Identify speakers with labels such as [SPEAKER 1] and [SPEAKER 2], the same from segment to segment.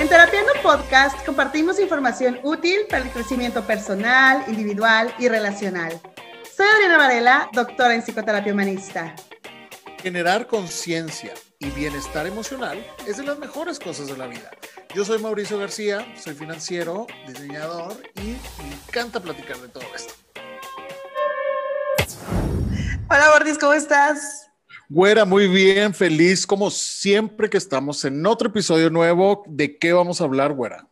[SPEAKER 1] En Terapiando Podcast compartimos información útil para el crecimiento personal, individual y relacional. Soy Adriana Varela, doctora en psicoterapia humanista.
[SPEAKER 2] Generar conciencia y bienestar emocional es de las mejores cosas de la vida. Yo soy Mauricio García, soy financiero, diseñador y me encanta platicar de todo esto.
[SPEAKER 1] Hola Gordis, ¿cómo estás?
[SPEAKER 2] Güera, muy bien, feliz como siempre que estamos en otro episodio nuevo. ¿De qué vamos a hablar, güera?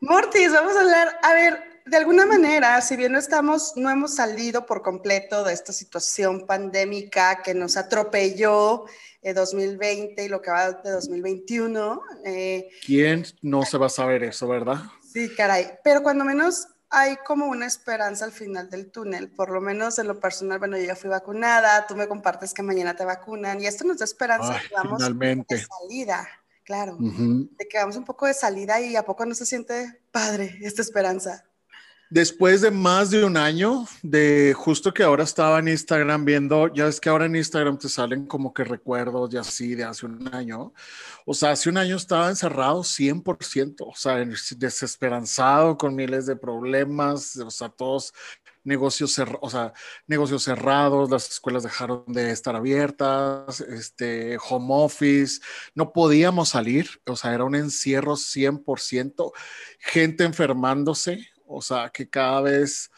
[SPEAKER 1] Mortis, vamos a hablar, a ver, de alguna manera, si bien no estamos, no hemos salido por completo de esta situación pandémica que nos atropelló en 2020 y lo que va de 2021.
[SPEAKER 2] Eh, ¿Quién no se va a saber eso, verdad?
[SPEAKER 1] Sí, caray, pero cuando menos hay como una esperanza al final del túnel, por lo menos en lo personal, bueno, yo ya fui vacunada, tú me compartes que mañana te vacunan y esto nos da esperanza
[SPEAKER 2] que vamos finalmente.
[SPEAKER 1] de salida, claro, de que vamos un poco de salida y a poco no se siente padre esta esperanza.
[SPEAKER 2] Después de más de un año, de justo que ahora estaba en Instagram viendo, ya ves que ahora en Instagram te salen como que recuerdos y así de hace un año. O sea, hace un año estaba encerrado 100%, o sea, desesperanzado con miles de problemas, o sea, todos negocios, negocios cerrados, las escuelas dejaron de estar abiertas, este, home office, no podíamos salir, o sea, era un encierro 100%, gente enfermándose, o sea, que cada vez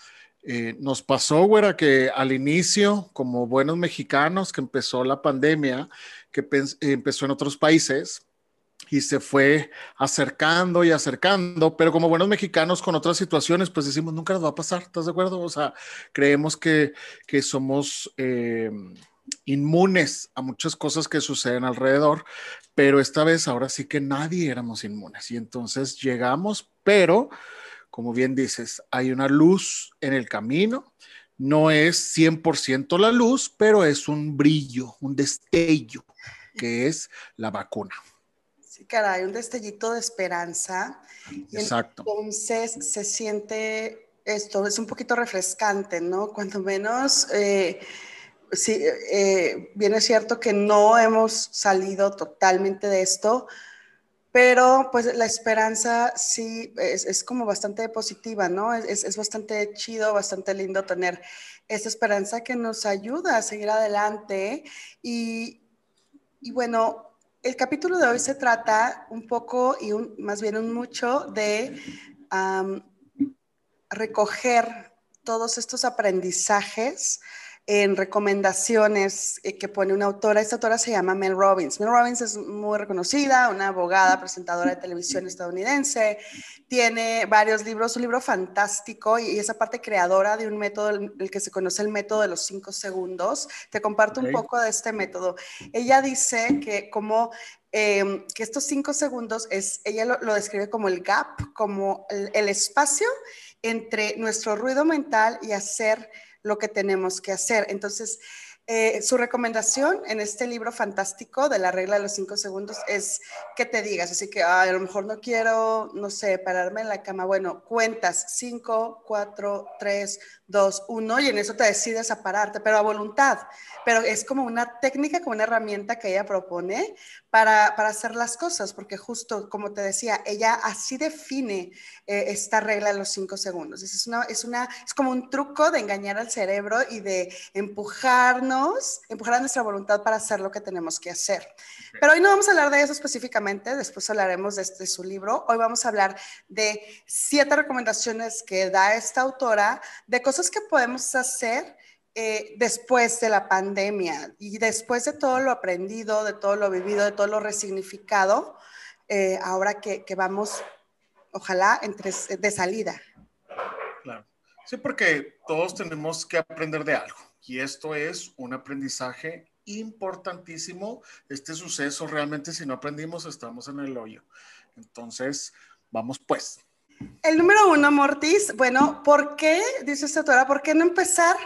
[SPEAKER 2] eh, nos pasó, güera, que al inicio, como buenos mexicanos, que empezó la pandemia, que empezó en otros países y se fue acercando y acercando, pero como buenos mexicanos con otras situaciones, pues decimos, nunca nos va a pasar, ¿estás de acuerdo? O sea, creemos que, que somos... Eh, inmunes a muchas cosas que suceden alrededor, pero esta vez ahora sí que nadie éramos inmunes y entonces llegamos, pero como bien dices, hay una luz en el camino. No es 100% la luz, pero es un brillo, un destello, que es la vacuna.
[SPEAKER 1] Sí, caray, un destellito de esperanza.
[SPEAKER 2] Exacto.
[SPEAKER 1] entonces se siente esto, es un poquito refrescante, ¿no? Cuando menos, eh, sí, eh, bien es cierto que no hemos salido totalmente de esto, pero pues la esperanza sí es, como bastante positiva, ¿no? Es, bastante chido, bastante lindo tener esa esperanza que nos ayuda a seguir adelante. Y, bueno, el capítulo de hoy se trata un poco y más bien un mucho de recoger todos estos aprendizajes en recomendaciones eh, que pone una autora. Esta autora se llama Mel Robbins. Mel Robbins es muy reconocida, una abogada, presentadora de televisión estadounidense. Tiene varios libros, un libro fantástico y esa parte creadora de un método, el que se conoce el método de los cinco segundos. Te comparto un poco de este método. Ella dice que como em, que estos cinco segundos es, ella lo, describe como el gap, como el espacio entre nuestro ruido mental y hacer lo que tenemos que hacer. Entonces, eh, su recomendación en este libro fantástico de la regla de los cinco segundos es que te digas, así que a lo mejor no quiero, no sé, pararme en la cama. Bueno, cuentas cinco, cuatro, tres, dos, uno, y en eso te decides a pararte, pero a voluntad. Pero es como una técnica, como una herramienta que ella propone para, para hacer las cosas, porque justo como te decía, ella así define eh, esta regla de los cinco segundos. Es, una, es, una, es como un truco de engañar al cerebro y de empujarnos, empujar a nuestra voluntad para hacer lo que tenemos que hacer. Pero hoy no vamos a hablar de eso específicamente, después hablaremos de, este, su libro. Hoy vamos a hablar de siete recomendaciones que da esta autora de cosas cosas que podemos hacer eh, después de la pandemia y después de todo lo aprendido, de todo lo vivido, de todo lo resignificado, eh, ahora que, que, vamos, ojalá, entre, de salida.
[SPEAKER 2] Claro. Sí, porque todos tenemos que aprender de algo y esto es un aprendizaje importantísimo. Este suceso realmente si no aprendimos estamos en el hoyo. Entonces, vamos pues.
[SPEAKER 1] El número uno, Mortis, bueno, ¿por qué, dice esta autora, por qué no empezar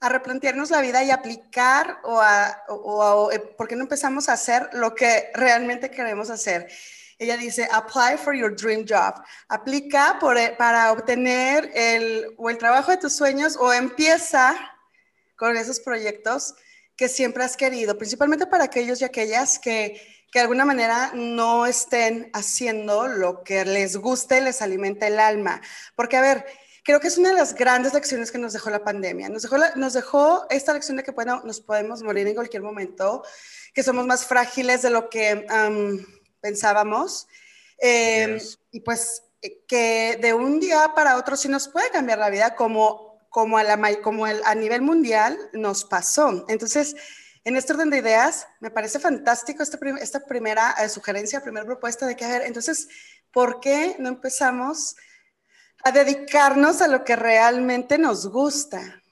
[SPEAKER 1] a replantearnos la vida y aplicar o, a, o, eh, por qué no empezamos a hacer lo que realmente queremos hacer? Ella dice, apply for your dream job. Aplica por, eh, para obtener el, o el trabajo de tus sueños o empieza con esos proyectos que siempre has querido, principalmente para aquellos y aquellas que que de alguna manera no estén haciendo lo que les guste, les alimenta el alma. Porque, a ver, creo que es una de las grandes lecciones que nos dejó la pandemia. Nos dejó, nos dejó esta lección de que bueno, nos podemos morir en cualquier momento, que somos más frágiles de lo que pensábamos. Em, y pues que de un día para otro sí nos puede cambiar la vida como, como, a, la, como a nivel mundial nos pasó. Entonces, en este orden de ideas, me parece fantástico esta, esta primera eh, sugerencia, primera propuesta de que, a ver, entonces, ¿por qué no empezamos a dedicarnos a lo que realmente nos gusta?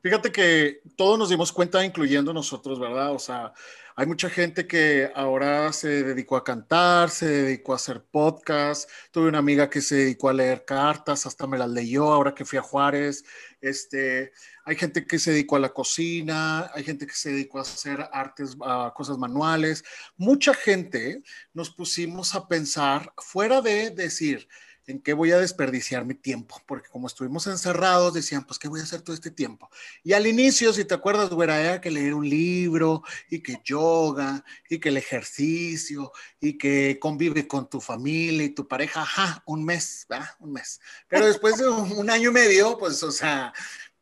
[SPEAKER 2] Fíjate que todos nos dimos cuenta, incluyendo nosotros, ¿verdad? O sea, hay mucha gente que ahora se dedicó a cantar, se dedicó a hacer podcast. Tuve una amiga que se dedicó a leer cartas, hasta me las leyó ahora que fui a Juárez. Este, hay gente que se dedicó a la cocina, hay gente que se dedicó a hacer artes, a cosas manuales. Mucha gente nos pusimos a pensar fuera de decir, ¿en qué voy a desperdiciar mi tiempo? Porque como estuvimos encerrados, decían, pues, ¿qué voy a hacer todo este tiempo? Y al inicio, si te acuerdas, güera, era que leer un libro, y que yoga, y que el ejercicio, y que convive con tu familia y tu pareja, ajá, un mes, ¿verdad? Un mes. Pero después de un año y medio, pues, o sea,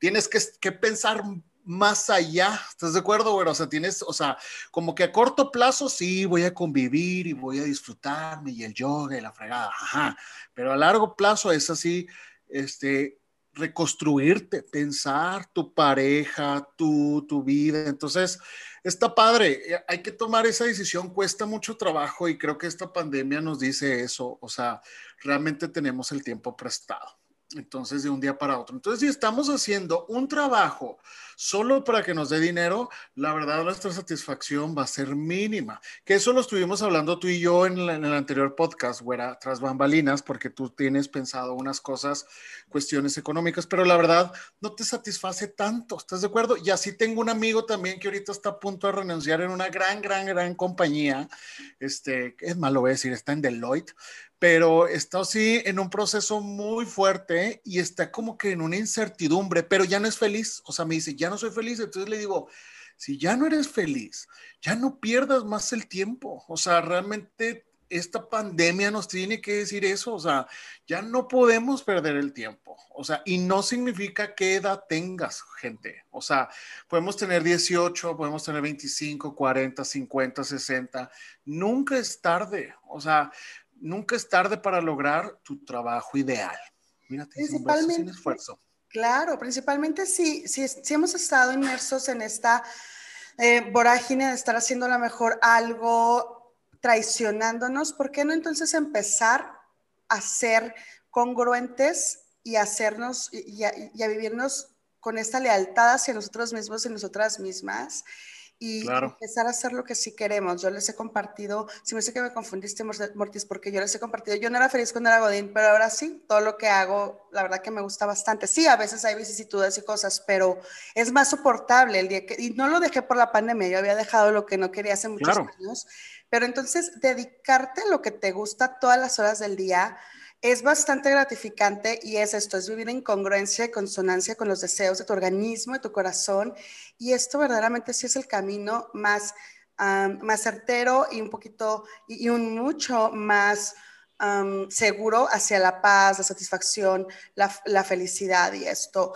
[SPEAKER 2] tienes que, que pensar más allá, ¿estás de acuerdo, güey? O sea, tienes, o sea, como que a corto plazo sí voy a convivir y voy a disfrutarme y el yoga y la fregada, ajá, pero a largo plazo es así, este, reconstruirte, pensar tu pareja, tu, tu vida, entonces, está padre, eh, hay que tomar esa decisión, cuesta mucho trabajo y creo que esta pandemia nos dice eso, o sea, realmente tenemos el tiempo prestado. Entonces, de un día para otro. Entonces, si estamos haciendo un trabajo solo para que nos dé dinero, la verdad nuestra satisfacción va a ser mínima. Que eso lo estuvimos hablando tú y yo en, el anterior podcast, güera, tras bambalinas, porque tú tienes pensado unas cosas, cuestiones económicas, pero la verdad no te satisface tanto, ¿estás de acuerdo? Y así tengo un amigo también que ahorita está a punto de renunciar en una gran, gran, gran compañía, este, es malo decir, está en Deloitte, pero está así en un proceso muy fuerte y está como que en una incertidumbre, pero ya no es feliz. O sea, me dice, ya no soy feliz. Entonces le digo, si ya no eres feliz, ya no pierdas más el tiempo. O sea, realmente esta pandemia nos tiene que decir eso. O sea, ya no podemos perder el tiempo. O sea, y no significa qué edad tengas, gente. O sea, podemos tener 18, podemos tener 25, 40, 50, 60. Nunca es tarde. O sea, nunca es tarde para lograr tu trabajo ideal. Mírate, principalmente, sin esfuerzo.
[SPEAKER 1] Claro, principalmente si, si, si, hemos estado inmersos en esta eh, vorágine de estar haciendo a lo mejor algo traicionándonos, ¿por qué no entonces empezar a ser congruentes y hacernos y a vivirnos con esta lealtad hacia nosotros mismos y nosotras mismas? Y empezar a hacer lo que sí queremos. Yo les he compartido, si me sé que me confundiste, Mortis, porque yo les he compartido, yo no era feliz cuando era Godín, pero ahora sí, todo lo que hago, la verdad que me gusta bastante. Sí, a veces hay vicisitudes y cosas, pero es más soportable el día que, y no lo dejé por la pandemia, yo había dejado lo que no quería hace muchos años, pero entonces dedicarte a lo que te gusta todas las horas del día, es bastante gratificante y es esto, es vivir en congruencia y consonancia con los deseos de tu organismo, de tu corazón. Y esto verdaderamente sí es el camino más, más certero y un poquito, y, un mucho más seguro hacia la paz, la satisfacción, la, felicidad y esto.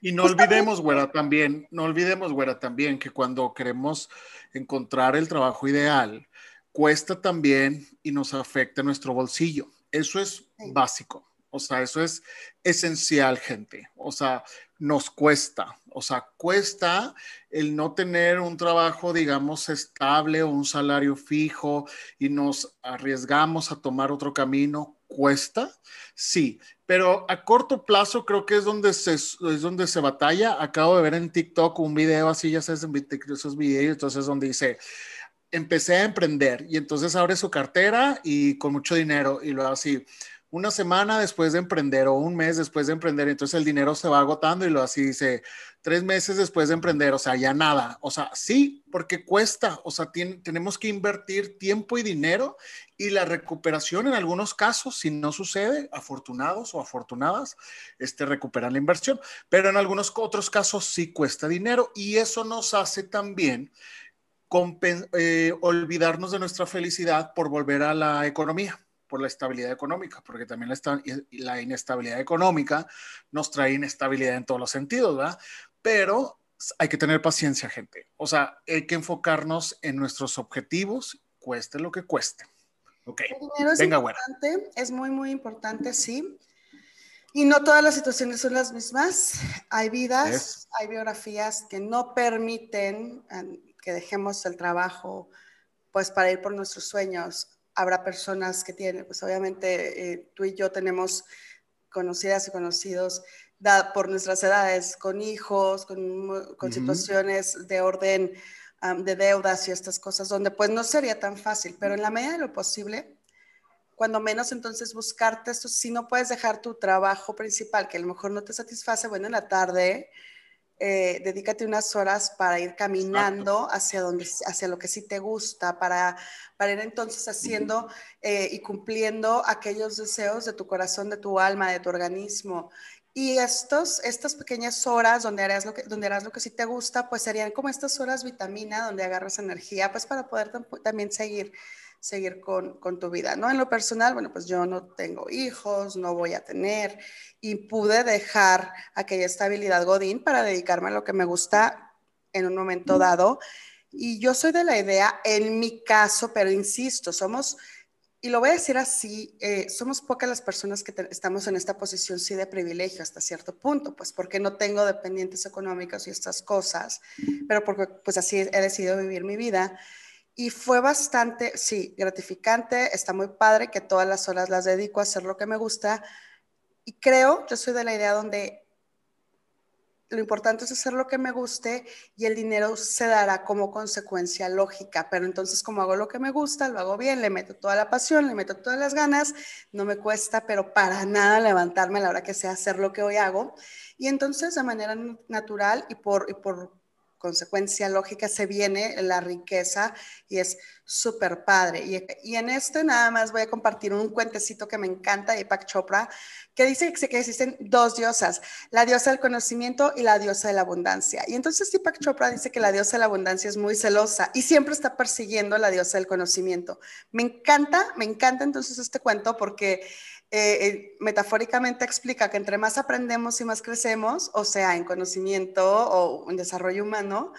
[SPEAKER 2] Y no olvidemos, güera, también, no olvidemos, güera, también que cuando queremos encontrar el trabajo ideal, cuesta también y nos afecta nuestro bolsillo. Eso es básico. O sea, eso es esencial, gente. O sea, nos cuesta. O sea, cuesta el no tener un trabajo, digamos, estable o un salario fijo y nos arriesgamos a tomar otro camino. ¿Cuesta? Sí, pero a corto plazo creo que es donde se, es donde se batalla. Acabo de ver en TikTok un video así, ya sabes, en esos videos, entonces donde dice, empecé a emprender y entonces abre su cartera y con mucho dinero y luego así, una semana después de emprender o un mes después de emprender, entonces el dinero se va agotando y lo así dice, tres meses después de emprender, o sea, ya nada, o sea, sí, porque cuesta, o sea, tenemos que invertir tiempo y dinero y la recuperación en algunos casos, si no sucede, afortunados o afortunadas, este, recuperan la inversión, pero en algunos otros casos sí cuesta dinero y eso nos hace también eh, olvidarnos de nuestra felicidad por volver a la economía, por la estabilidad económica, porque también la, la inestabilidad económica nos trae inestabilidad en todos los sentidos, ¿verdad? Pero hay que tener paciencia, gente. O sea, hay que enfocarnos en nuestros objetivos, cueste lo que cueste. Ok.
[SPEAKER 1] Venga, bueno. Es muy, muy importante, sí. Y no todas las situaciones son las mismas. Hay vidas, hay biografías que no permiten que dejemos el trabajo pues para ir por nuestros sueños. Habrá personas que tienen, pues obviamente eh, tú y yo tenemos conocidas y conocidos por nuestras edades, con hijos, con, con situaciones de orden de deudas y estas cosas, donde pues no sería tan fácil, pero en la medida de lo posible, cuando menos entonces buscarte esto, si no puedes dejar tu trabajo principal, que a lo mejor no te satisface, bueno, en la tarde, eh, dedícate unas horas para ir caminando hacia, donde, hacia lo que sí te gusta, para, para ir entonces haciendo eh, y cumpliendo aquellos deseos de tu corazón, de tu alma, de tu organismo. Y estos, estas pequeñas horas donde harás, lo que, donde harás lo que sí te gusta, pues serían como estas horas vitamina donde agarras energía, pues para poder también seguir, seguir con, con, tu vida, ¿no? En lo personal, bueno, pues yo no tengo hijos, no voy a tener y pude dejar aquella estabilidad Godín para dedicarme a lo que me gusta en un momento dado. Y yo soy de la idea, en mi caso, pero insisto, somos y lo voy a decir así, eh, somos pocas las personas que estamos en esta posición sí de privilegio hasta cierto punto, pues porque no tengo dependientes económicos y estas cosas, pero porque pues así he decidido vivir mi vida. Y fue bastante, sí, gratificante, está muy padre que todas las horas las dedico a hacer lo que me gusta. Y creo, yo soy de la idea donde lo importante es hacer lo que me guste y el dinero se dará como consecuencia lógica, pero entonces como hago lo que me gusta, lo hago bien, le meto toda la pasión, le meto todas las ganas, no me cuesta, pero para nada levantarme a la hora que sea hacer lo que hoy hago. Y entonces de manera natural y por, y por consecuencia lógica se viene la riqueza y es súper padre. Y, en este nada más voy a compartir un cuentecito que me encanta de Deepak Chopra, que dice que existen dos diosas, la diosa del conocimiento y la diosa de la abundancia. Y entonces Deepak Chopra dice que la diosa de la abundancia es muy celosa y siempre está persiguiendo a la diosa del conocimiento. Me encanta, me encanta entonces este cuento porque eh, eh, metafóricamente explica que entre más aprendemos y más crecemos, o sea, en conocimiento o en desarrollo humano,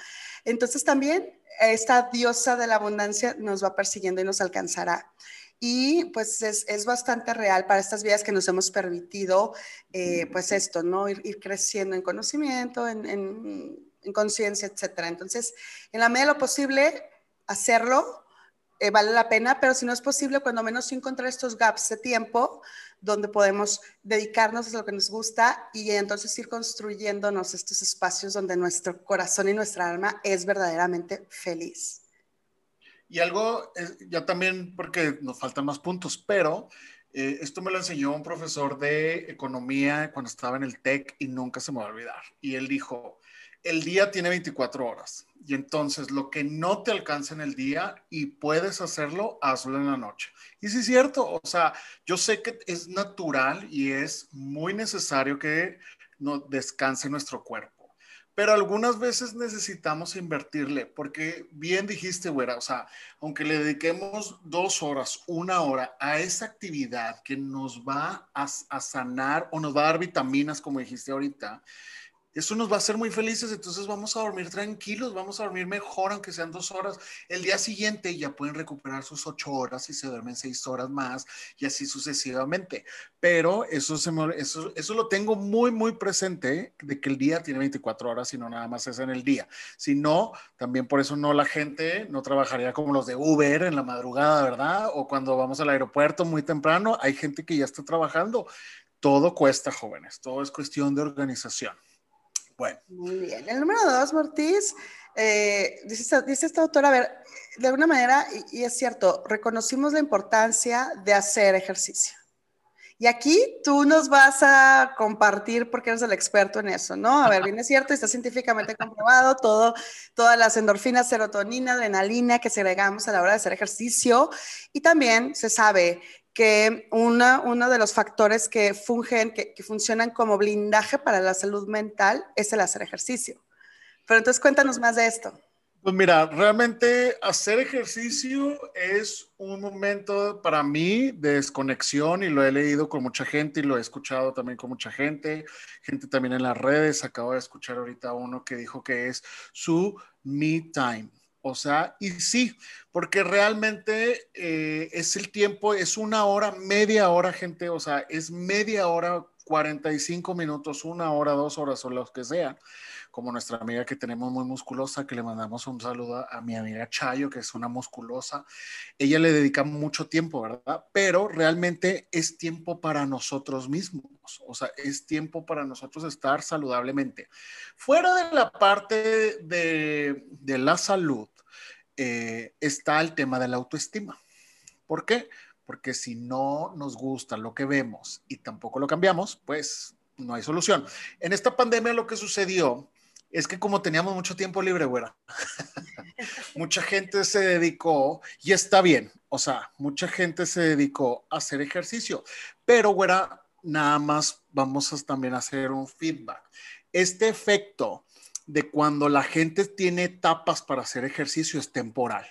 [SPEAKER 1] entonces también esta diosa de la abundancia nos va persiguiendo y nos alcanzará. Y pues es, es bastante real para estas vidas que nos hemos permitido, eh, pues esto, ¿no? Ir, creciendo en conocimiento, en, en, conciencia, etcétera. Entonces, en la medida de lo posible, hacerlo eh, vale la pena, pero si no es posible, cuando menos encontrar estos gaps de tiempo donde podemos dedicarnos a lo que nos gusta y entonces ir construyéndonos estos espacios donde nuestro corazón y nuestra alma es verdaderamente feliz.
[SPEAKER 2] Y algo, ya también, porque nos faltan más puntos, pero eh, esto me lo enseñó un profesor de economía cuando estaba en el TEC y nunca se me va a olvidar. Y él dijo, el día tiene 24 horas y entonces lo que no te alcanza en el día y puedes hacerlo, hazlo en la noche. Y sí es cierto, o sea, yo sé que es natural y es muy necesario que no descanse nuestro cuerpo, pero algunas veces necesitamos invertirle, porque bien dijiste, güera, o sea, aunque le dediquemos dos horas, una hora a esa actividad que nos va a, a sanar o nos va a dar vitaminas, como dijiste ahorita, eso nos va a hacer muy felices, entonces vamos a dormir tranquilos, vamos a dormir mejor, aunque sean dos horas. El día siguiente ya pueden recuperar sus ocho horas y se duermen seis horas más y así sucesivamente. Pero eso, se eso, eso lo tengo muy, muy presente, de que el día tiene 24 horas y no nada más es en el día. Si no, también por eso no la gente no trabajaría como los de Uber en la madrugada, ¿verdad? O cuando vamos al aeropuerto muy temprano, hay gente que ya está trabajando. Todo cuesta, jóvenes, todo es cuestión de organización.
[SPEAKER 1] Muy bien. El número dos, Mortiz, eh, dice, dice, esta autora, a ver, de alguna manera, y, es cierto, reconocimos la importancia de hacer ejercicio. Y aquí tú nos vas a compartir porque eres el experto en eso, ¿no? A ver, bien es cierto, está científicamente comprobado todo, todas las endorfinas, serotonina, adrenalina que segregamos a la hora de hacer ejercicio. Y también se sabe que uno de los factores que fungen, que, funcionan como blindaje para la salud mental es el hacer ejercicio. Pero entonces cuéntanos más de esto.
[SPEAKER 2] Pues mira, realmente hacer ejercicio es un momento para mí de desconexión y lo he leído con mucha gente y lo he escuchado también con mucha gente, gente también en las redes. Acabo de escuchar ahorita uno que dijo que es su me time. O sea, y sí, porque realmente eh, es el tiempo, es una hora, media hora, gente, o sea, es media hora, 45 minutos, una hora, dos horas o lo que sea como nuestra amiga que tenemos muy musculosa, que le mandamos un saludo a, mi amiga Chayo, que es una musculosa. Ella le dedica mucho tiempo, ¿verdad? Pero realmente es tiempo para nosotros mismos, o sea, es tiempo para nosotros estar saludablemente. Fuera de la parte de, de la salud, eh, está el tema de la autoestima. ¿Por qué? Porque si no nos gusta lo que vemos y tampoco lo cambiamos, pues no hay solución. En esta pandemia lo que sucedió es que como teníamos mucho tiempo libre, güera, mucha gente se dedicó, y está bien, o sea, mucha gente se dedicó a hacer ejercicio, pero güera, nada más vamos a también hacer un feedback. Este efecto de cuando la gente tiene etapas para hacer ejercicio es temporal.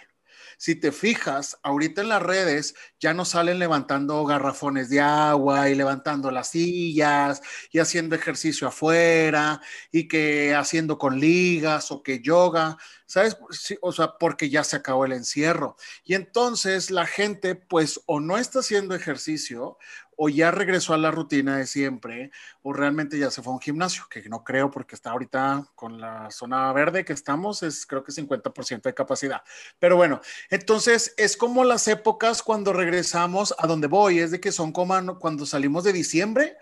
[SPEAKER 2] Si te fijas, ahorita en las redes ya no salen levantando garrafones de agua y levantando las sillas y haciendo ejercicio afuera y que haciendo con ligas o que yoga, ¿sabes? o sea, porque ya se acabó el encierro. Y entonces la gente pues o no está haciendo ejercicio o ya regresó a la rutina de siempre, o realmente ya se fue a un gimnasio, que no creo porque está ahorita con la zona verde que estamos, es creo que 50% de capacidad. Pero bueno, entonces es como las épocas cuando regresamos a donde voy, es de que son como cuando salimos de diciembre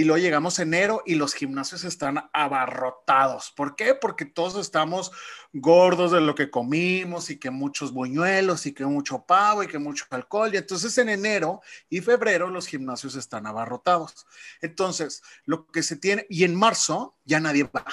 [SPEAKER 2] y luego llegamos enero y los gimnasios están abarrotados. ¿Por qué? Porque todos estamos gordos de lo que comimos y que muchos buñuelos y que mucho pavo y que mucho alcohol. Y entonces en enero y febrero los gimnasios están abarrotados. Entonces, lo que se tiene, y en marzo ya nadie va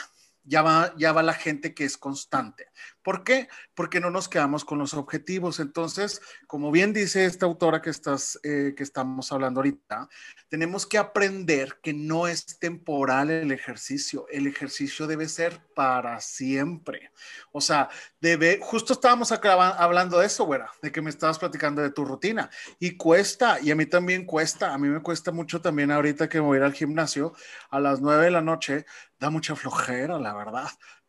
[SPEAKER 2] ya va, ya va la gente que es constante. ¿Por qué? Porque no nos quedamos con los objetivos. Entonces, como bien dice esta autora que, estás, eh, que estamos hablando ahorita, tenemos que aprender que no es temporal el ejercicio. El ejercicio debe ser para siempre. O sea, debe, justo estábamos hablando de eso, güera, de que me estabas platicando de tu rutina. Y cuesta, y a mí también cuesta, a mí me cuesta mucho también ahorita que voy a ir al gimnasio a las nueve de la noche, da mucha flojera, la verdad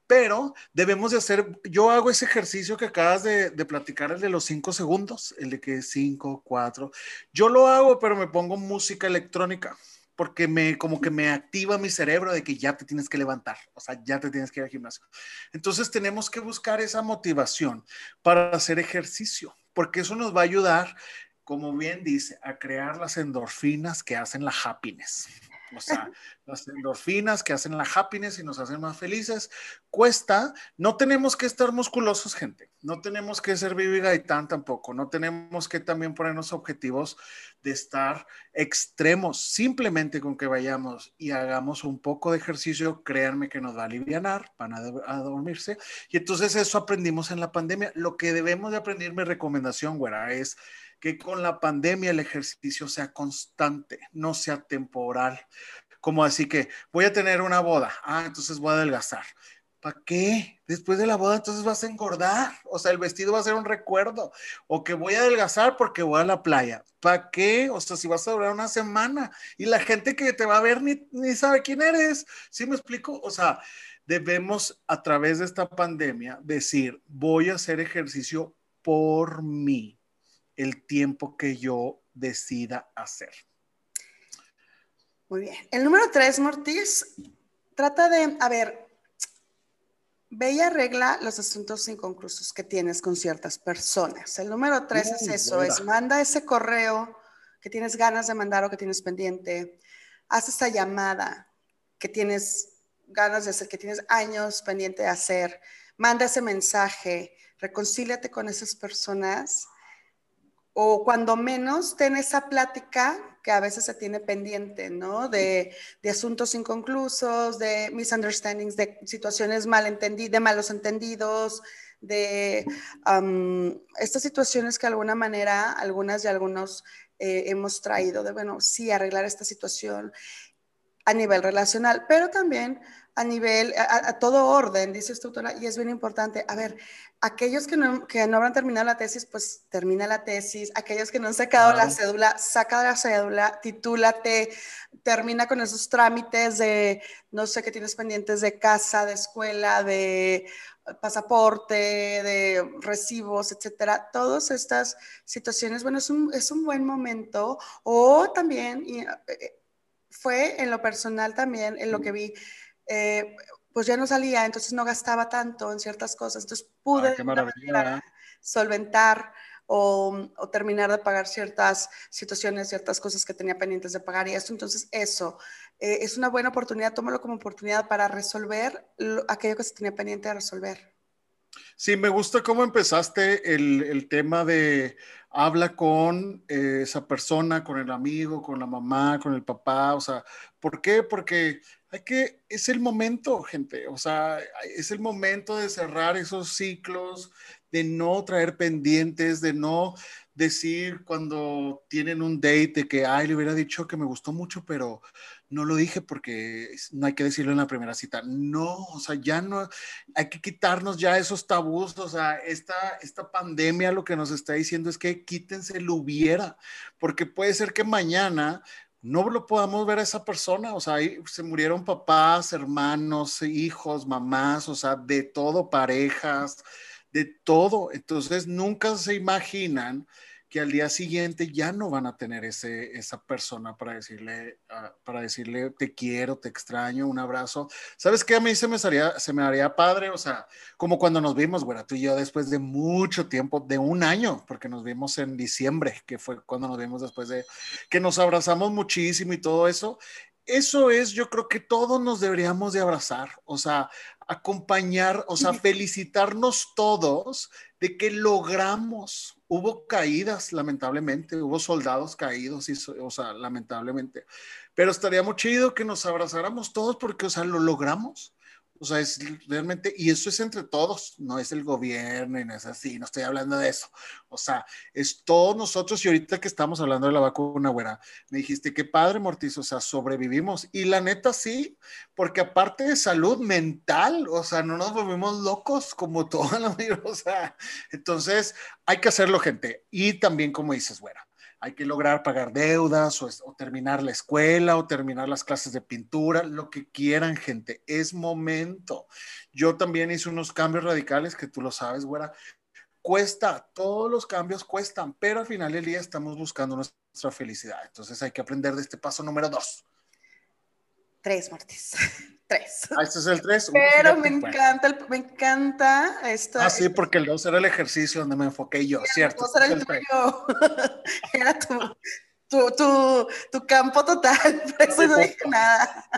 [SPEAKER 2] pero debemos de hacer, yo hago ese ejercicio que acabas de, platicar, el de los cinco segundos, el de que cinco, cuatro, yo lo hago, pero me pongo música electrónica porque me como que me activa mi cerebro de que ya te tienes que levantar, o sea, ya te tienes que ir al gimnasio. Entonces tenemos que buscar esa motivación para hacer ejercicio, porque eso nos va a ayudar, como bien dice, a crear las endorfinas que hacen la happiness. O sea, las endorfinas que hacen la happiness y nos hacen más felices. Cuesta, no tenemos que estar musculosos, gente. No tenemos que ser Bibi Gaitán tampoco. No tenemos que también ponernos objetivos de estar extremos. Simplemente con que vayamos y hagamos un poco de ejercicio, créanme que nos va a aliviar, van a, a dormirse. Y entonces eso aprendimos en la pandemia. Lo que debemos de aprender, mi recomendación, güera, es que con la pandemia el ejercicio sea constante, no sea temporal. Como así que voy a tener una boda, ah, entonces voy a adelgazar. ¿Para qué? Después de la boda entonces vas a engordar, o sea, el vestido va a ser un recuerdo, o que voy a adelgazar porque voy a la playa. ¿Para qué? O sea, si vas a durar una semana y la gente que te va a ver ni, ni sabe quién eres, ¿sí me explico? O sea, debemos a través de esta pandemia decir, voy a hacer ejercicio por mí, el tiempo que yo decida hacer.
[SPEAKER 1] Muy bien. El número tres, Mortis, trata de, a ver, ve y arregla los asuntos inconclusos que tienes con ciertas personas. El número tres es eso, es manda ese correo que tienes ganas de mandar o que tienes pendiente, haz esa llamada que tienes ganas de hacer, que tienes años pendiente de hacer, manda ese mensaje, reconcíliate con esas personas o cuando menos ten esa plática que a veces se tiene pendiente, ¿no? De, asuntos inconclusos, de misunderstandings, de situaciones malentendidas, de malos entendidos, de estas situaciones que de alguna manera algunas y algunos eh, hemos traído, de, bueno, sí, arreglar esta situación. a nivel relacional, pero también a nivel, a, todo orden, dice autora, y es bien importante. A ver, aquellos que no, que no habrán terminado la tesis, pues termina la tesis. Aquellos que no han sacado la cédula, saca la cédula, titúlate, termina con esos trámites de, no sé, qué tienes pendientes de casa, de escuela, de pasaporte, de recibos, etcétera. Todas estas situaciones, bueno, es un, es un buen momento. O también, y, eh, fue en lo personal también, en lo que vi, eh, pues ya no salía, entonces no gastaba tanto en ciertas cosas. Entonces pude solventar o, terminar de pagar ciertas situaciones, ciertas cosas que tenía pendientes de pagar y esto. Entonces eso eh, es una buena oportunidad, tómalo como oportunidad para resolver aquello que se tenía pendiente de resolver.
[SPEAKER 2] Sí, me gusta cómo empezaste el, el tema de habla con eh, esa persona, con el amigo, con la mamá, con el papá, o sea, ¿por qué? Porque hay que, es el momento, gente, o sea, es el momento de cerrar esos ciclos, de no traer pendientes, de no decir cuando tienen un date que, ay, le hubiera dicho que me gustó mucho, pero no lo dije porque no hay que decirlo en la primera cita. No, o sea, ya no, hay que quitarnos ya esos tabús, o sea, esta, esta pandemia lo que nos está diciendo es que quítense lo hubiera, porque puede ser que mañana no lo podamos ver a esa persona, o sea, ahí se murieron papás, hermanos, hijos, mamás, o sea, de todo, parejas, de todo. Entonces, nunca se imaginan que al día siguiente ya no van a tener ese, esa persona para decirle, ah, para decirle te quiero, te extraño, un abrazo. ¿Sabes qué? A mí se me, haría, se me haría padre, o sea, como cuando nos vimos, güera, tú y yo después de mucho tiempo, de un año, porque nos vimos en diciembre, que fue cuando nos vimos después de que nos abrazamos muchísimo y todo eso. Eso es, yo creo que todos nos deberíamos de abrazar, o sea, acompañar, o sea, felicitarnos todos de que logramos. Hubo caídas, lamentablemente, hubo soldados caídos, y, o sea, lamentablemente. Pero estaría muy chido que nos abrazáramos todos porque, o sea, lo logramos. O sea, es realmente, y eso es entre todos, no es el gobierno y no es así, no estoy hablando de eso. O sea, es todos nosotros y ahorita que estamos hablando de la vacuna, güera, me dijiste, qué padre, Mortiz, o sea, sobrevivimos. Y la neta sí, porque aparte de salud mental, o sea, no nos volvemos locos como la vida, o sea, entonces hay que hacerlo, gente. Y también, como dices, güera, hay que lograr pagar deudas o, terminar la escuela o terminar las clases de pintura, lo que quieran, gente. Es momento. Yo también hice unos cambios radicales que tú lo sabes, güera. Cuesta, todos los cambios cuestan, pero al final del día estamos buscando nuestra felicidad. Entonces hay que aprender de este paso número dos.
[SPEAKER 1] Tres martes. 3.
[SPEAKER 2] Ah, este es el 3.
[SPEAKER 1] Pero me pues. encanta, el, me encanta esta.
[SPEAKER 2] Ah, sí, este porque el 2 era el ejercicio donde me enfoqué yo, cierto.
[SPEAKER 1] El 2 era el tuyo. era tu, campo total, por eso no dije nada.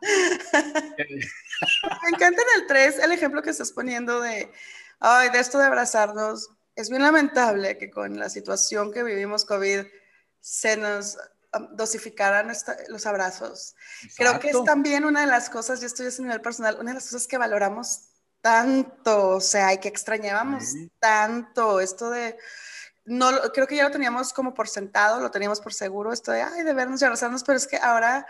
[SPEAKER 1] me encanta en el 3 el ejemplo que estás poniendo de, ay, de esto de abrazarnos. Es bien lamentable que con la situación que vivimos COVID se nos dosificaran los abrazos. Creo que es también una de las cosas, yo estoy a nivel personal, una de las cosas que valoramos tanto, o sea, y que extrañábamos tanto, esto de, no, creo que ya lo teníamos como por sentado, lo teníamos por seguro, esto de, ay, de vernos y abrazarnos, pero es que ahora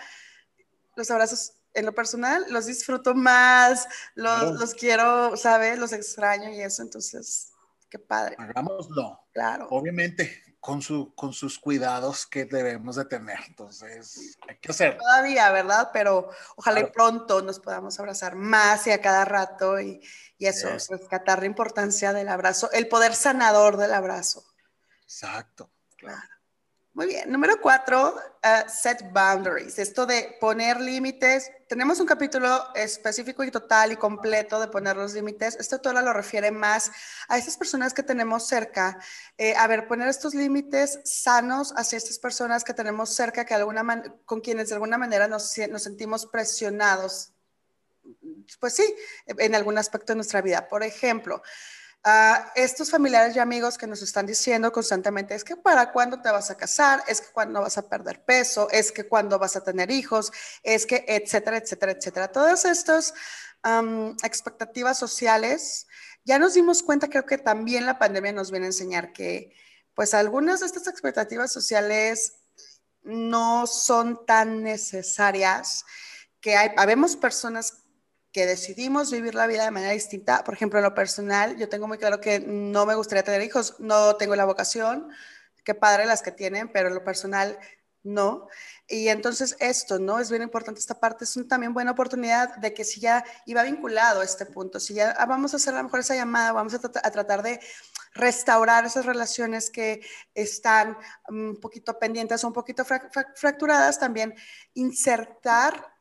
[SPEAKER 1] los abrazos en lo personal los disfruto más, los, los quiero, ¿sabes? Los extraño y eso, entonces, qué padre.
[SPEAKER 2] Hagámoslo.
[SPEAKER 1] Claro.
[SPEAKER 2] Obviamente, con, su, con sus cuidados que debemos de tener. Entonces, hay que hacerlo.
[SPEAKER 1] Todavía, ¿verdad? Pero ojalá pronto nos podamos abrazar más y a cada rato y, y eso, rescatar la importancia del abrazo, el poder sanador del abrazo.
[SPEAKER 2] Exacto. Claro.
[SPEAKER 1] Muy bien. Número cuatro, uh, set boundaries. Esto de poner límites. Tenemos un capítulo específico y total y completo de poner los límites. Este todo lo refiere más a esas personas que tenemos cerca. Eh, a ver, poner estos límites sanos hacia estas personas que tenemos cerca, que alguna con quienes de alguna manera nos, nos sentimos presionados. Pues sí, en algún aspecto de nuestra vida. Por ejemplo, a estos familiares y amigos que nos están diciendo constantemente, es que para cuándo te vas a casar, es que cuándo vas a perder peso, es que cuándo vas a tener hijos, es que, etcétera, etcétera, etcétera. Todas estas expectativas sociales, ya nos dimos cuenta, creo que también la pandemia nos viene a enseñar que, pues algunas de estas expectativas sociales no son tan necesarias, que hay, habemos personas que decidimos vivir la vida de manera distinta. Por ejemplo, en lo personal, yo tengo muy claro que no me gustaría tener hijos, no tengo la vocación, qué padre las que tienen, pero en lo personal no. Y entonces esto, ¿no? Es bien importante esta parte, es una también buena oportunidad de que si ya iba vinculado a este punto, si ya ah, vamos a hacer a lo mejor esa llamada, vamos a, tratar de restaurar esas relaciones que están mm, un poquito pendientes o un poquito fracturadas, también insertar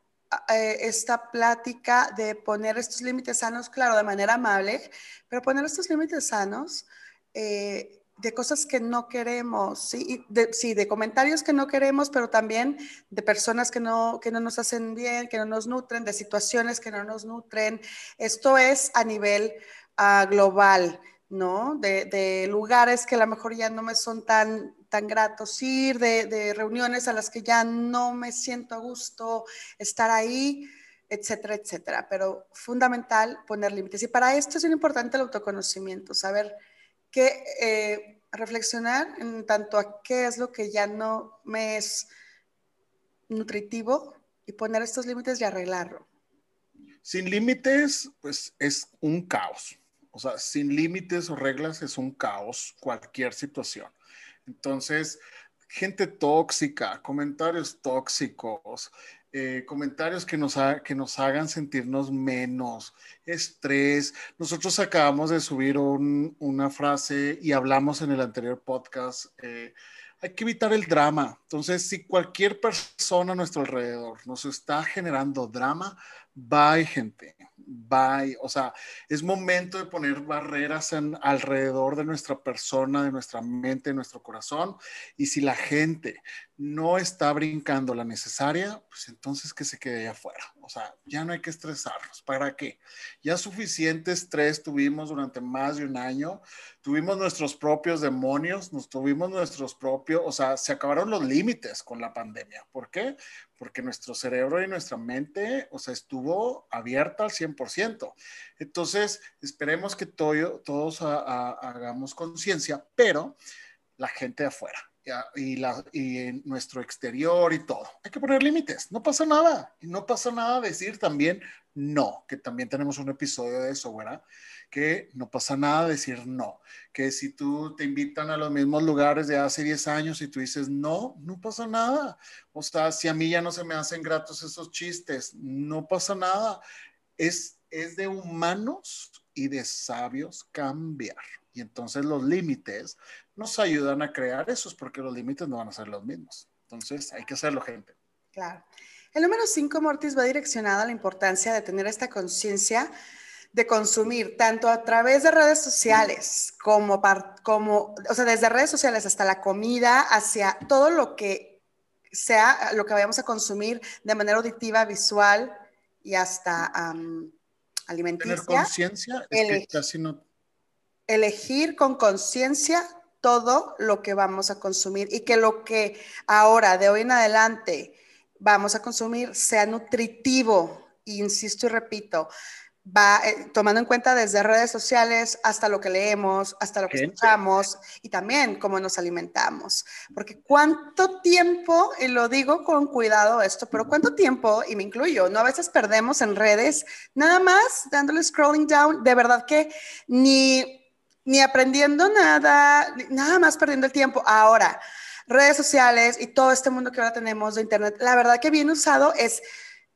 [SPEAKER 1] eh, esta plática de poner estos límites sanos, claro, de manera amable, pero poner estos límites sanos. Eh, de cosas que no queremos, ¿sí? De, sí, de comentarios que no queremos, pero también de personas que no, que no nos hacen bien, que no nos nutren, de situaciones que no nos nutren. Esto es a nivel uh, global, ¿no? De, de, lugares que a lo mejor ya no me son tan, tan gratos ir, de, reuniones a las que ya no me siento a gusto estar ahí etcétera, etcétera. Pero fundamental poner límites. Y para esto es muy importante el autoconocimiento, saber que eh, reflexionar en tanto a qué es lo que ya no me es nutritivo y poner estos límites y arreglarlo.
[SPEAKER 2] Sin límites, pues es un caos. O sea, sin límites o reglas es un caos cualquier situación. Entonces, gente tóxica, comentarios tóxicos, eh, comentarios que nos, que nos hagan sentirnos menos, estrés. Nosotros acabamos de subir una frase y hablamos en el anterior podcast. Eh, hay que evitar el drama. Entonces, si cualquier persona a nuestro alrededor nos está generando drama, bye gente, bye. O sea, es momento de poner barreras alrededor de nuestra persona, de nuestra mente, de nuestro corazón. Y si la gente no está brincando la necesaria, pues entonces que se quede allá afuera. O sea, ya no hay que estresarnos. ¿Para qué? Ya suficiente estrés tuvimos durante más de un año. Tuvimos nuestros propios demonios, nos tuvimos nuestros propios, o sea, se acabaron los límites con la pandemia. ¿Por qué? Porque nuestro cerebro y nuestra mente, o sea, estuvo abierta al 100%. Entonces, esperemos que todos hagamos conciencia, pero la gente de afuera y, la, y en nuestro exterior y todo. Hay que poner límites, no pasa nada. Y no pasa nada decir también no, que también tenemos un episodio de eso, ¿verdad? Que no pasa nada decir no. Que si tú te invitan a los mismos lugares de hace 10 años y tú dices no, no pasa nada. O sea, si a mí ya no se me hacen gratos esos chistes, no pasa nada. Es, es de humanos y de sabios cambiar. Y entonces los límites nos ayudan a crear esos, porque los límites no van a ser los mismos. Entonces hay que hacerlo, gente.
[SPEAKER 1] Claro. El número 5, Mortis, va direccionado a la importancia de tener esta conciencia de consumir, tanto a través de redes sociales como, como, o sea, desde redes sociales hasta la comida, hacia todo lo que sea lo que vayamos a consumir de manera auditiva, visual y hasta alimenticia.
[SPEAKER 2] Tener conciencia es que casi no
[SPEAKER 1] elegir con conciencia todo lo que vamos a consumir y que lo que ahora, de hoy en adelante, vamos a consumir sea nutritivo. Insisto y repito, va eh, tomando en cuenta desde redes sociales hasta lo que leemos, hasta lo que escuchamos y también cómo nos alimentamos. Porque cuánto tiempo, y lo digo con cuidado esto, pero cuánto tiempo, y me incluyo, no a veces perdemos en redes, nada más dándole scrolling down, de verdad que ni ni aprendiendo nada, nada más perdiendo el tiempo. Ahora, redes sociales y todo este mundo que ahora tenemos de Internet, la verdad que bien usado es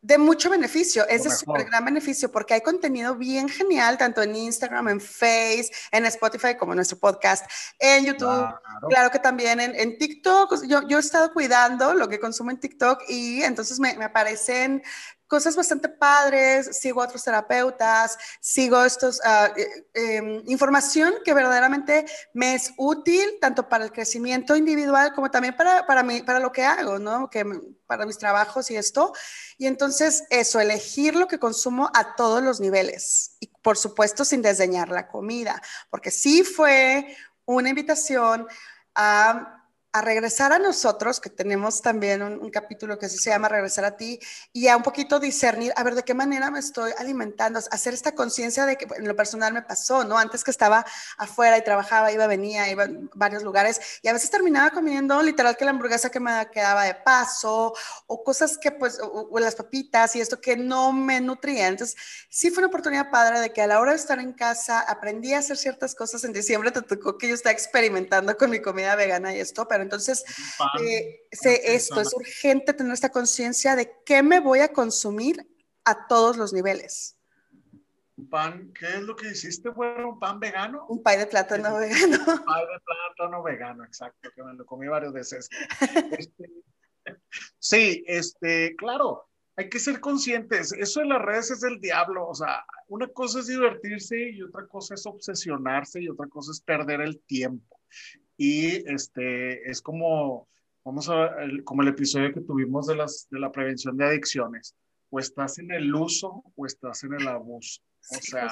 [SPEAKER 1] de mucho beneficio, es de súper gran beneficio porque hay contenido bien genial, tanto en Instagram, en Facebook, en Spotify, como en nuestro podcast, en YouTube, claro, que también en, en TikTok. Yo, yo, he estado cuidando lo que consumo en TikTok y entonces me, me aparecen cosas bastante padres, sigo a otros terapeutas, sigo estos, uh, eh, información que verdaderamente me es útil tanto para el crecimiento individual como también para, para, mí, para lo que hago, ¿no? Que, para mis trabajos y esto. Y entonces eso, elegir lo que consumo a todos los niveles y por supuesto sin desdeñar la comida, porque sí fue una invitación a a regresar a nosotros, que tenemos también un, capítulo que se llama Regresar a ti, y a un poquito discernir, a ver, de qué manera me estoy alimentando, hacer esta conciencia de que en lo personal me pasó, ¿no? Antes que estaba afuera y trabajaba, iba, venía, iba a varios lugares, y a veces terminaba comiendo literal que la hamburguesa que me quedaba de paso, o cosas que pues, o, las papitas y esto que no me nutría. Entonces, sí fue una oportunidad padre de que a la hora de estar en casa aprendí a hacer ciertas cosas. En diciembre te tocó que yo estaba experimentando con mi comida vegana y esto, pero entonces, eh, esto es urgente tener esta conciencia de qué me voy a consumir a todos los niveles.
[SPEAKER 2] Pan, ¿qué es lo que hiciste? Bueno, un pan vegano.
[SPEAKER 1] Un pay de plátano vegano.
[SPEAKER 2] Un pay de plátano vegano, exacto, que me lo comí varias veces. Este, sí, este, claro, hay que ser conscientes. Eso de las redes es el diablo. O sea, una cosa es divertirse y otra cosa es obsesionarse y otra cosa es perder el tiempo y este, es como, vamos a como el episodio que tuvimos de, las, de la prevención de adicciones, o estás en el uso o estás en el abuso. O sea,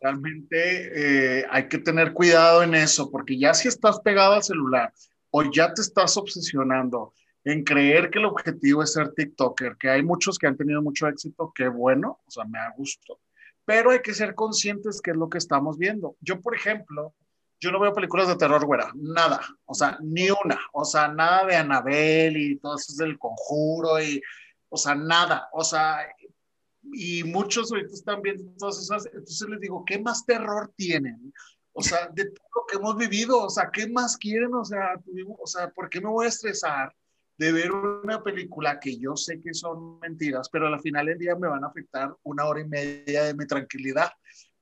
[SPEAKER 2] realmente eh, hay que tener cuidado en eso, porque ya si estás pegado al celular o ya te estás obsesionando en creer que el objetivo es ser TikToker, que hay muchos que han tenido mucho éxito, qué bueno, o sea, me da gusto, pero hay que ser conscientes que es lo que estamos viendo. Yo, por ejemplo, yo no veo películas de terror, güera, nada, o sea, ni una, o sea, nada de Anabel y todo eso del conjuro y, o sea, nada, o sea, y muchos ahorita están viendo todas esas, entonces les digo, ¿qué más terror tienen? O sea, de todo lo que hemos vivido, o sea, ¿qué más quieren? O sea, o sea, ¿por qué me voy a estresar de ver una película que yo sé que son mentiras, pero al final del día me van a afectar una hora y media de mi tranquilidad?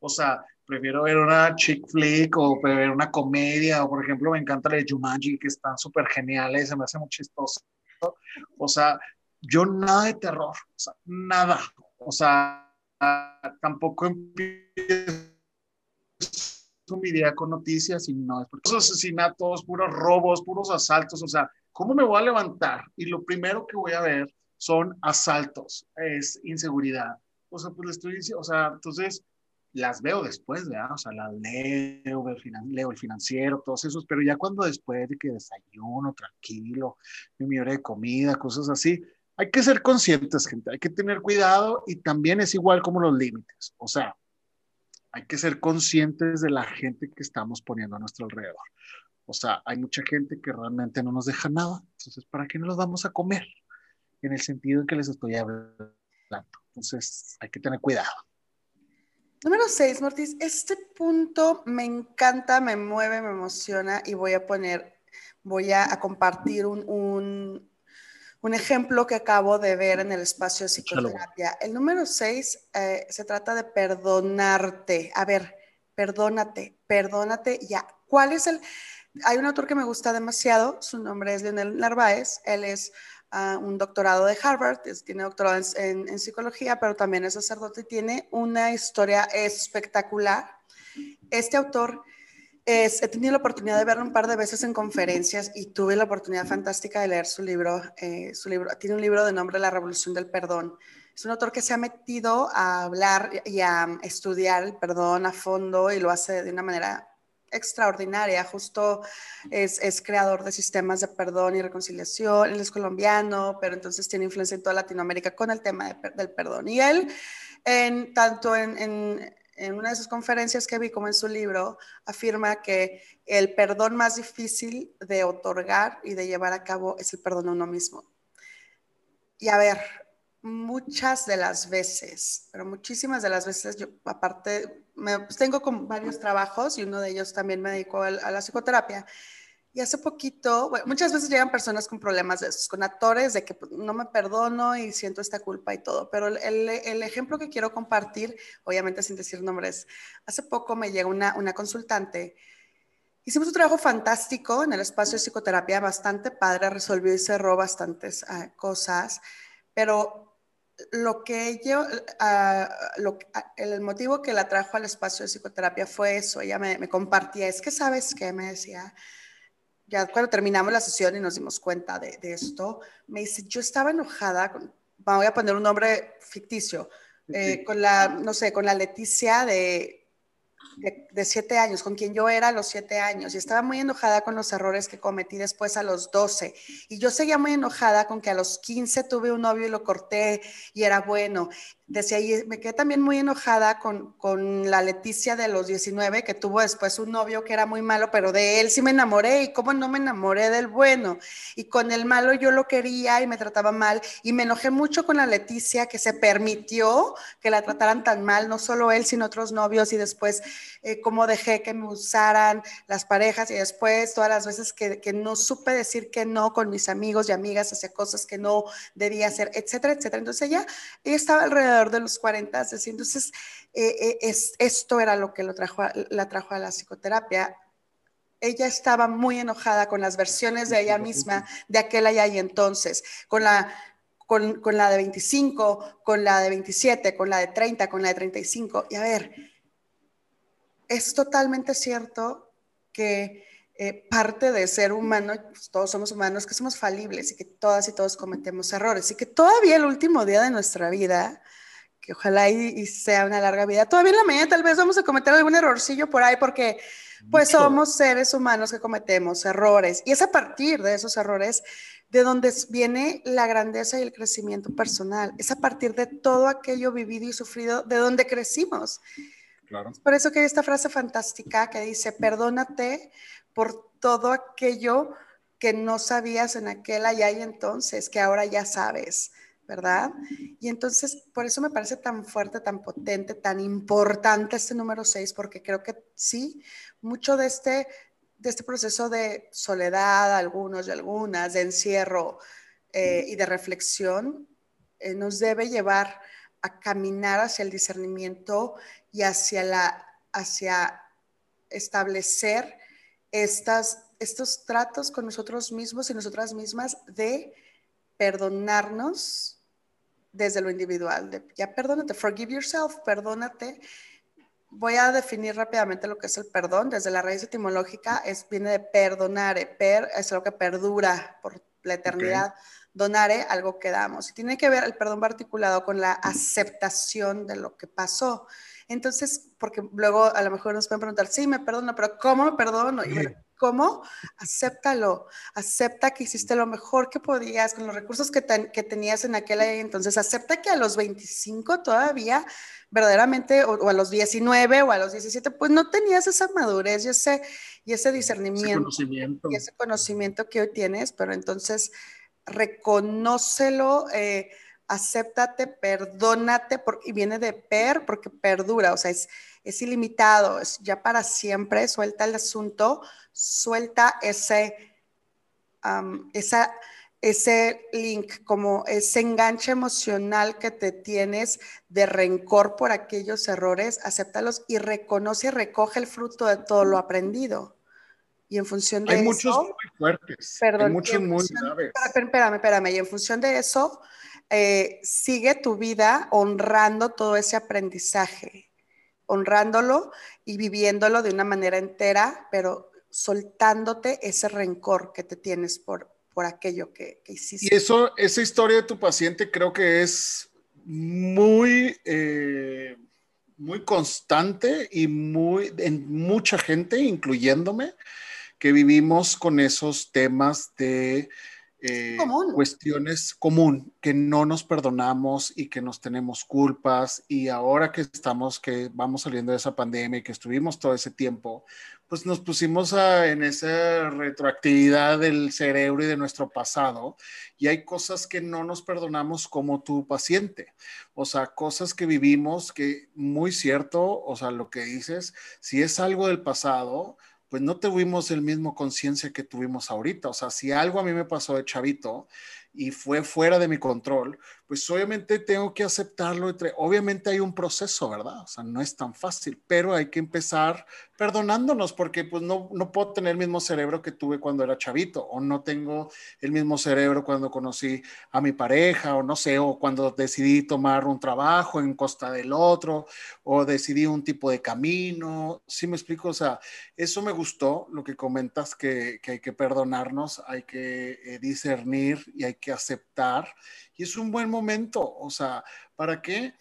[SPEAKER 2] O sea, prefiero ver una chick flick o ver una comedia, o por ejemplo, me encanta la de Jumanji, que están súper geniales, se me hace muy chistoso. O sea, yo nada de terror, o sea, nada. O sea, tampoco empiezo mi día con noticias y no, es porque asesinatos, puros robos, puros asaltos, o sea, ¿cómo me voy a levantar? Y lo primero que voy a ver son asaltos, es inseguridad. O sea, pues le estoy diciendo, o sea, entonces las veo después, ¿verdad? O sea, las leo, leo el financiero, todos esos, pero ya cuando después de que desayuno tranquilo, mi hora de comida, cosas así, hay que ser conscientes, gente, hay que tener cuidado y también es igual como los límites, o sea, hay que ser conscientes de la gente que estamos poniendo a nuestro alrededor. O sea, hay mucha gente que realmente no nos deja nada, entonces, ¿para qué no los vamos a comer? En el sentido en que les estoy hablando. Entonces, hay que tener cuidado.
[SPEAKER 1] Número 6, Mortis. Este punto me encanta, me mueve, me emociona y voy a poner, voy a, compartir un, ejemplo que acabo de ver en el espacio de psicoterapia. El número 6 eh, se trata de perdonarte. A ver, perdónate, perdónate ya. ¿Cuál es el...? Hay un autor que me gusta demasiado, su nombre es Leonel Narváez, él es un doctorado de Harvard, tiene doctorado en, psicología, pero también es sacerdote y tiene una historia espectacular. Este autor es, he tenido la oportunidad de verlo un par de veces en conferencias y tuve la oportunidad fantástica de leer su libro. Eh, su libro tiene un libro de nombre La Revolución del Perdón. Es un autor que se ha metido a hablar y a estudiar el perdón a fondo y lo hace de una manera extraordinaria, justo es, creador de sistemas de perdón y reconciliación, él es colombiano, pero entonces tiene influencia en toda Latinoamérica con el tema del perdón. Y él, en, tanto en, una de sus conferencias que vi como en su libro, afirma que el perdón más difícil de otorgar y de llevar a cabo es el perdón a uno mismo. Y a ver, muchas de las veces, pero muchísimas de las veces, yo aparte pues, tengo como varios trabajos y uno de ellos también me dedico a, la psicoterapia. Y hace poquito, bueno, muchas veces llegan personas con problemas de esos, con actores de que pues, no me perdono y siento esta culpa y todo. Pero el, el, ejemplo que quiero compartir, obviamente sin decir nombres, hace poco me llega una, una consultante. Hicimos un trabajo fantástico en el espacio de psicoterapia, bastante padre, resolvió y cerró bastantes ah, cosas, pero lo que yo, ah, ah, el motivo que la trajo al espacio de psicoterapia fue eso, ella me, compartía, es que sabes qué, me decía, ya cuando terminamos la sesión y nos dimos cuenta de, esto, me dice, yo estaba enojada, con, voy a poner un nombre ficticio, eh, con la, no sé, con la Leticia de de, siete años, con quien yo era a los siete años, y estaba muy enojada con los errores que cometí después a los doce. Y yo seguía muy enojada con que a los quince tuve un novio y lo corté y era bueno decía, y me quedé también muy enojada con, con, la Leticia de los 19, que tuvo después un novio que era muy malo, pero de él sí me enamoré, y cómo no me enamoré del bueno. Y con el malo yo lo quería y me trataba mal, y me enojé mucho con la Leticia, que se permitió que la trataran tan mal, no solo él, sino otros novios, y después eh, cómo dejé que me usaran las parejas, y después todas las veces que, que no supe decir que no con mis amigos y amigas hacia cosas que no debía hacer, etcétera, etcétera. Entonces ella, ella estaba alrededor de los 40, así. Entonces, eh, eh, es, esto era lo que lo trajo la trajo a la psicoterapia. Ella estaba muy enojada con las versiones de ella misma de aquel allá y entonces, con la, con, con la de 25, con la de 27, con la de 30, con la de 35. Y a ver, es totalmente cierto que eh, parte de ser humano, pues todos somos humanos, que somos falibles y que todas y todos cometemos errores y que todavía el último día de nuestra vida que ojalá y, sea una larga vida. Todavía en la mañana tal vez vamos a cometer algún errorcillo por ahí porque pues somos seres humanos que cometemos errores y es a partir de esos errores de donde viene la grandeza y el crecimiento personal. Es a partir de todo aquello vivido y sufrido de donde crecimos. Claro. por eso que hay esta frase fantástica que dice, perdónate por todo aquello que no sabías en aquel allá y entonces, que ahora ya sabes. ¿Verdad? Y entonces, por eso me parece tan fuerte, tan potente, tan importante este número 6, porque creo que sí, mucho de este, de este proceso de soledad, algunos y algunas, de encierro eh, y de reflexión, eh, nos debe llevar a caminar hacia el discernimiento y hacia, la, hacia establecer estas, estos tratos con nosotros mismos y nosotras mismas de perdonarnos desde lo individual, de, ya perdónate, forgive yourself, perdónate. Voy a definir rápidamente lo que es el perdón. Desde la raíz etimológica es, viene de perdonare, per es algo que perdura por la eternidad. Donare, algo que damos. Y tiene que ver el perdón articulado con la aceptación de lo que pasó. Entonces, porque luego a lo mejor nos pueden preguntar, sí, me perdono, pero ¿cómo me perdono? Y ¿Cómo? Acéptalo, acepta que hiciste lo mejor que podías con los recursos que, que tenías en aquel año. Entonces, acepta que a los 25 todavía, verdaderamente, o, a los 19 o a los 17, pues no tenías esa madurez y ese, y ese discernimiento y ese conocimiento que hoy tienes, pero entonces reconócelo. Eh, acéptate, perdónate, porque, y viene de per, porque perdura, o sea, es, es ilimitado, es ya para siempre, suelta el asunto, suelta ese, esa, ese link, como ese enganche emocional que te tienes de rencor por aquellos errores, acéptalos y reconoce y recoge el fruto de todo lo aprendido. Y en función de
[SPEAKER 2] eso... Hay muchos muy fuertes. Perdón, hay muchos muy graves.
[SPEAKER 1] Espérame, espérame. Y en función de eso, eh, sigue tu vida honrando todo ese aprendizaje, honrándolo y viviéndolo de una manera entera, pero soltándote ese rencor que te tienes por, por aquello que, hiciste.
[SPEAKER 2] Y eso, esa historia de tu paciente creo que es muy, eh, muy constante y muy, en mucha gente, incluyéndome, que vivimos con esos temas de eh, cuestiones común, que no nos perdonamos y que nos tenemos culpas y ahora que estamos, que vamos saliendo de esa pandemia y que estuvimos todo ese tiempo, pues nos pusimos en esa retroactividad del cerebro y de nuestro pasado y hay cosas que no nos perdonamos como tu paciente, o sea, cosas que vivimos que muy cierto, o sea, lo que dices, si es algo del pasado, pues no tuvimos el mismo conciencia que tuvimos ahorita. O sea, si algo a mí me pasó de chavito y fue fuera de mi control, pues obviamente tengo que aceptarlo. Obviamente hay un proceso, ¿verdad? O sea, no es tan fácil, pero hay que empezar perdonándonos porque pues no, no puedo tener el mismo cerebro que tuve cuando era chavito o no tengo el mismo cerebro cuando conocí a mi pareja o no sé, o cuando decidí tomar un trabajo en costa del otro o decidí un tipo de camino. ¿Sí me explico? O sea, eso me gustó, lo que comentas que, que hay que perdonarnos, hay que eh, discernir y hay que aceptar y es un buen momento, o sea, ¿para qué?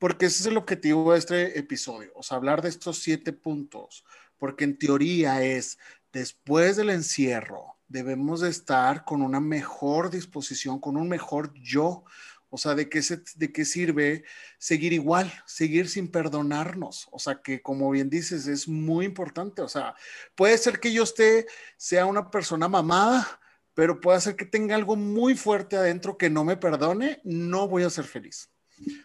[SPEAKER 2] porque ese es el objetivo de este episodio, o sea, hablar de estos siete puntos, porque en teoría es, después del encierro, debemos de estar con una mejor disposición, con un mejor yo, o sea, ¿de qué, ¿de qué sirve seguir igual, seguir sin perdonarnos? O sea, que como bien dices, es muy importante. O sea, puede ser que yo esté, sea una persona mamada, pero puede ser que tenga algo muy fuerte adentro que no me perdone, no voy a ser feliz.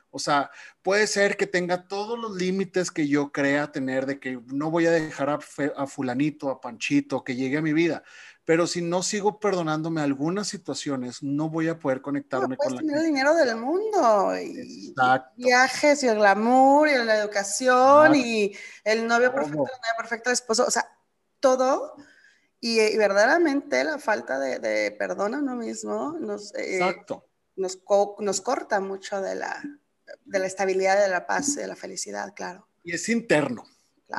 [SPEAKER 2] O sea, puede ser que tenga todos los límites que yo crea tener de que no voy a dejar a, a, fulanito, a Panchito, que llegue a mi vida, pero si no sigo perdonándome algunas situaciones, no voy a poder conectarme con la
[SPEAKER 1] tener el dinero del mundo y, viajes y el glamour y la educación y el novio perfecto, el novio perfecto, el esposo, o sea, todo. Y, verdaderamente la falta de, perdón a uno mismo nos, eh, nos, nos, corta mucho de la, de la estabilidad, de la paz, de la felicidad, claro.
[SPEAKER 2] Y es interno.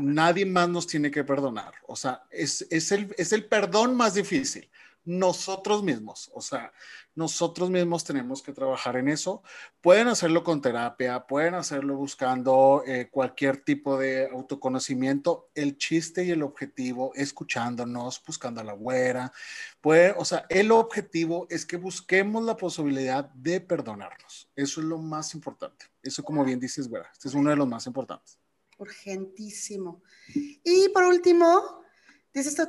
[SPEAKER 2] Nadie más nos tiene que perdonar. O sea, es, es, el, es el perdón más difícil. Nosotros mismos, o sea, nosotros mismos tenemos que trabajar en eso. Pueden hacerlo con terapia, pueden hacerlo buscando eh, cualquier tipo de autoconocimiento. El chiste y el objetivo, escuchándonos, buscando a la güera. Puede, o sea, el objetivo es que busquemos la posibilidad de perdonarnos. Eso es lo más importante. Eso, como bien dices, güera, este es uno de los más importantes
[SPEAKER 1] urgentísimo. Y por último, dice esta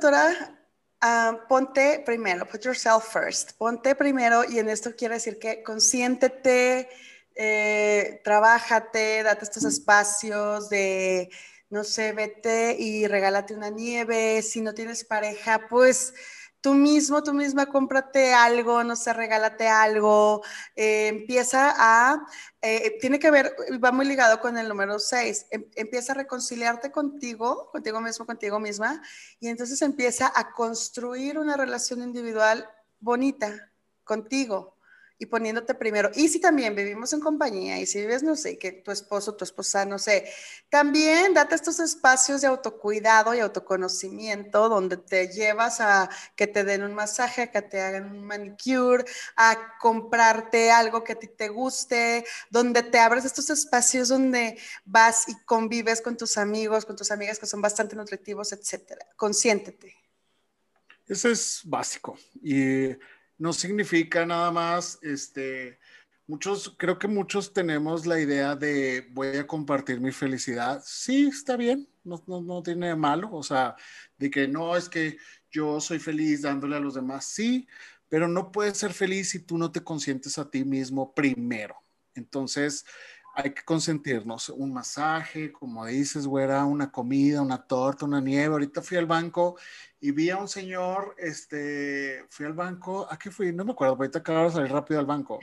[SPEAKER 1] ah, ponte primero, put yourself first, ponte primero y en esto quiere decir que consiéntete, eh, trabájate, date estos espacios de, no sé, vete y regálate una nieve, si no tienes pareja, pues tú mismo, tú misma cómprate algo, no sé, regálate algo, eh, empieza a, eh, tiene que ver, va muy ligado con el número 6, em, empieza a reconciliarte contigo, contigo mismo, contigo misma, y entonces empieza a construir una relación individual bonita contigo, y poniéndote primero. Y si también vivimos en compañía y si vives, no sé, que tu esposo, tu esposa, no sé, también date estos espacios de autocuidado y autoconocimiento donde te llevas a que te den un masaje, a que te hagan un manicure, a comprarte algo que a ti te guste, donde te abres estos espacios donde vas y convives con tus amigos, con tus amigas que son bastante nutritivos, etcétera. Consiéntete.
[SPEAKER 2] Eso es básico. Y no significa nada más, este, muchos, creo que muchos tenemos la idea de voy a compartir mi felicidad. Sí, está bien, no, no, no tiene de malo, o sea, de que no es que yo soy feliz dándole a los demás, sí, pero no puedes ser feliz si tú no te consientes a ti mismo primero. Entonces, hay que consentirnos. Un masaje, como dices, güera, una comida, una torta, una nieve. Ahorita fui al banco y vi a un señor, este, fui al banco, ¿a qué fui? No me acuerdo, ahorita de salir rápido al banco.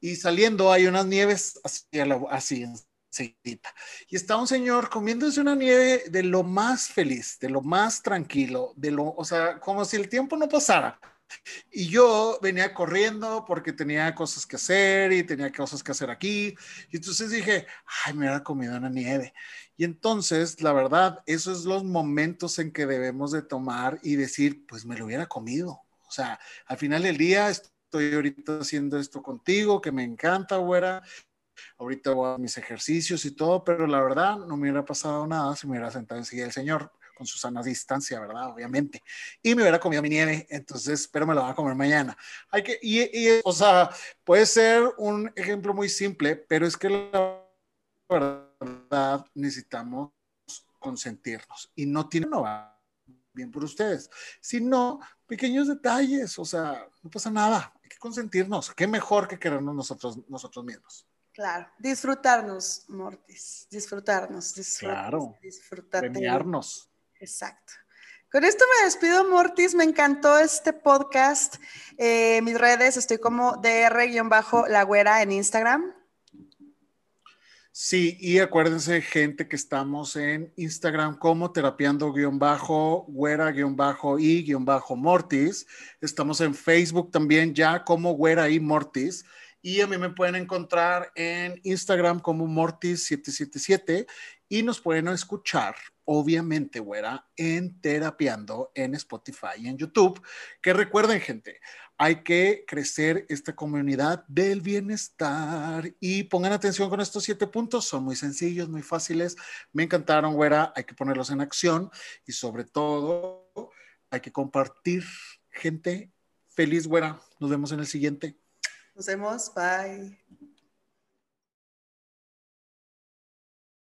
[SPEAKER 2] Y saliendo hay unas nieves así, así enseguida. Y está un señor comiéndose una nieve de lo más feliz, de lo más tranquilo, de lo, o sea, como si el tiempo no pasara. Y yo venía corriendo porque tenía cosas que hacer y tenía cosas que hacer aquí. Y entonces dije, ay, me hubiera comido una nieve. Y entonces, la verdad, esos son los momentos en que debemos de tomar y decir, pues me lo hubiera comido. O sea, al final del día estoy ahorita haciendo esto contigo, que me encanta, güera. Ahorita voy a mis ejercicios y todo, pero la verdad no me hubiera pasado nada si me hubiera sentado enseguida el Señor con su sana distancia, ¿verdad? Obviamente. Y me hubiera comido mi nieve, entonces, pero me lo voy a comer mañana. Hay que, y, y, o sea, puede ser un ejemplo muy simple, pero es que la verdad necesitamos consentirnos y no tiene no va bien por ustedes, sino pequeños detalles, o sea, no pasa nada, hay que consentirnos, qué mejor que querernos nosotros, nosotros mismos.
[SPEAKER 1] Claro, disfrutarnos, Mortis, disfrutarnos,
[SPEAKER 2] disfrutarnos. Claro, premiarnos.
[SPEAKER 1] Exacto. Con esto me despido, Mortis. Me encantó este podcast. Eh, mis redes, estoy como dr-la güera en Instagram.
[SPEAKER 2] Sí, y acuérdense, gente, que estamos en Instagram como terapiando-güera-y-mortis. Estamos en Facebook también ya como güera y mortis. Y a mí me pueden encontrar en Instagram como mortis777 y nos pueden escuchar obviamente, güera, en Terapiando, en Spotify y en YouTube. Que recuerden, gente, hay que crecer esta comunidad del bienestar y pongan atención con estos siete puntos. Son muy sencillos, muy fáciles. Me encantaron, güera. Hay que ponerlos en acción y sobre todo hay que compartir. Gente, feliz, güera. Nos vemos en el siguiente.
[SPEAKER 1] Nos vemos. Bye.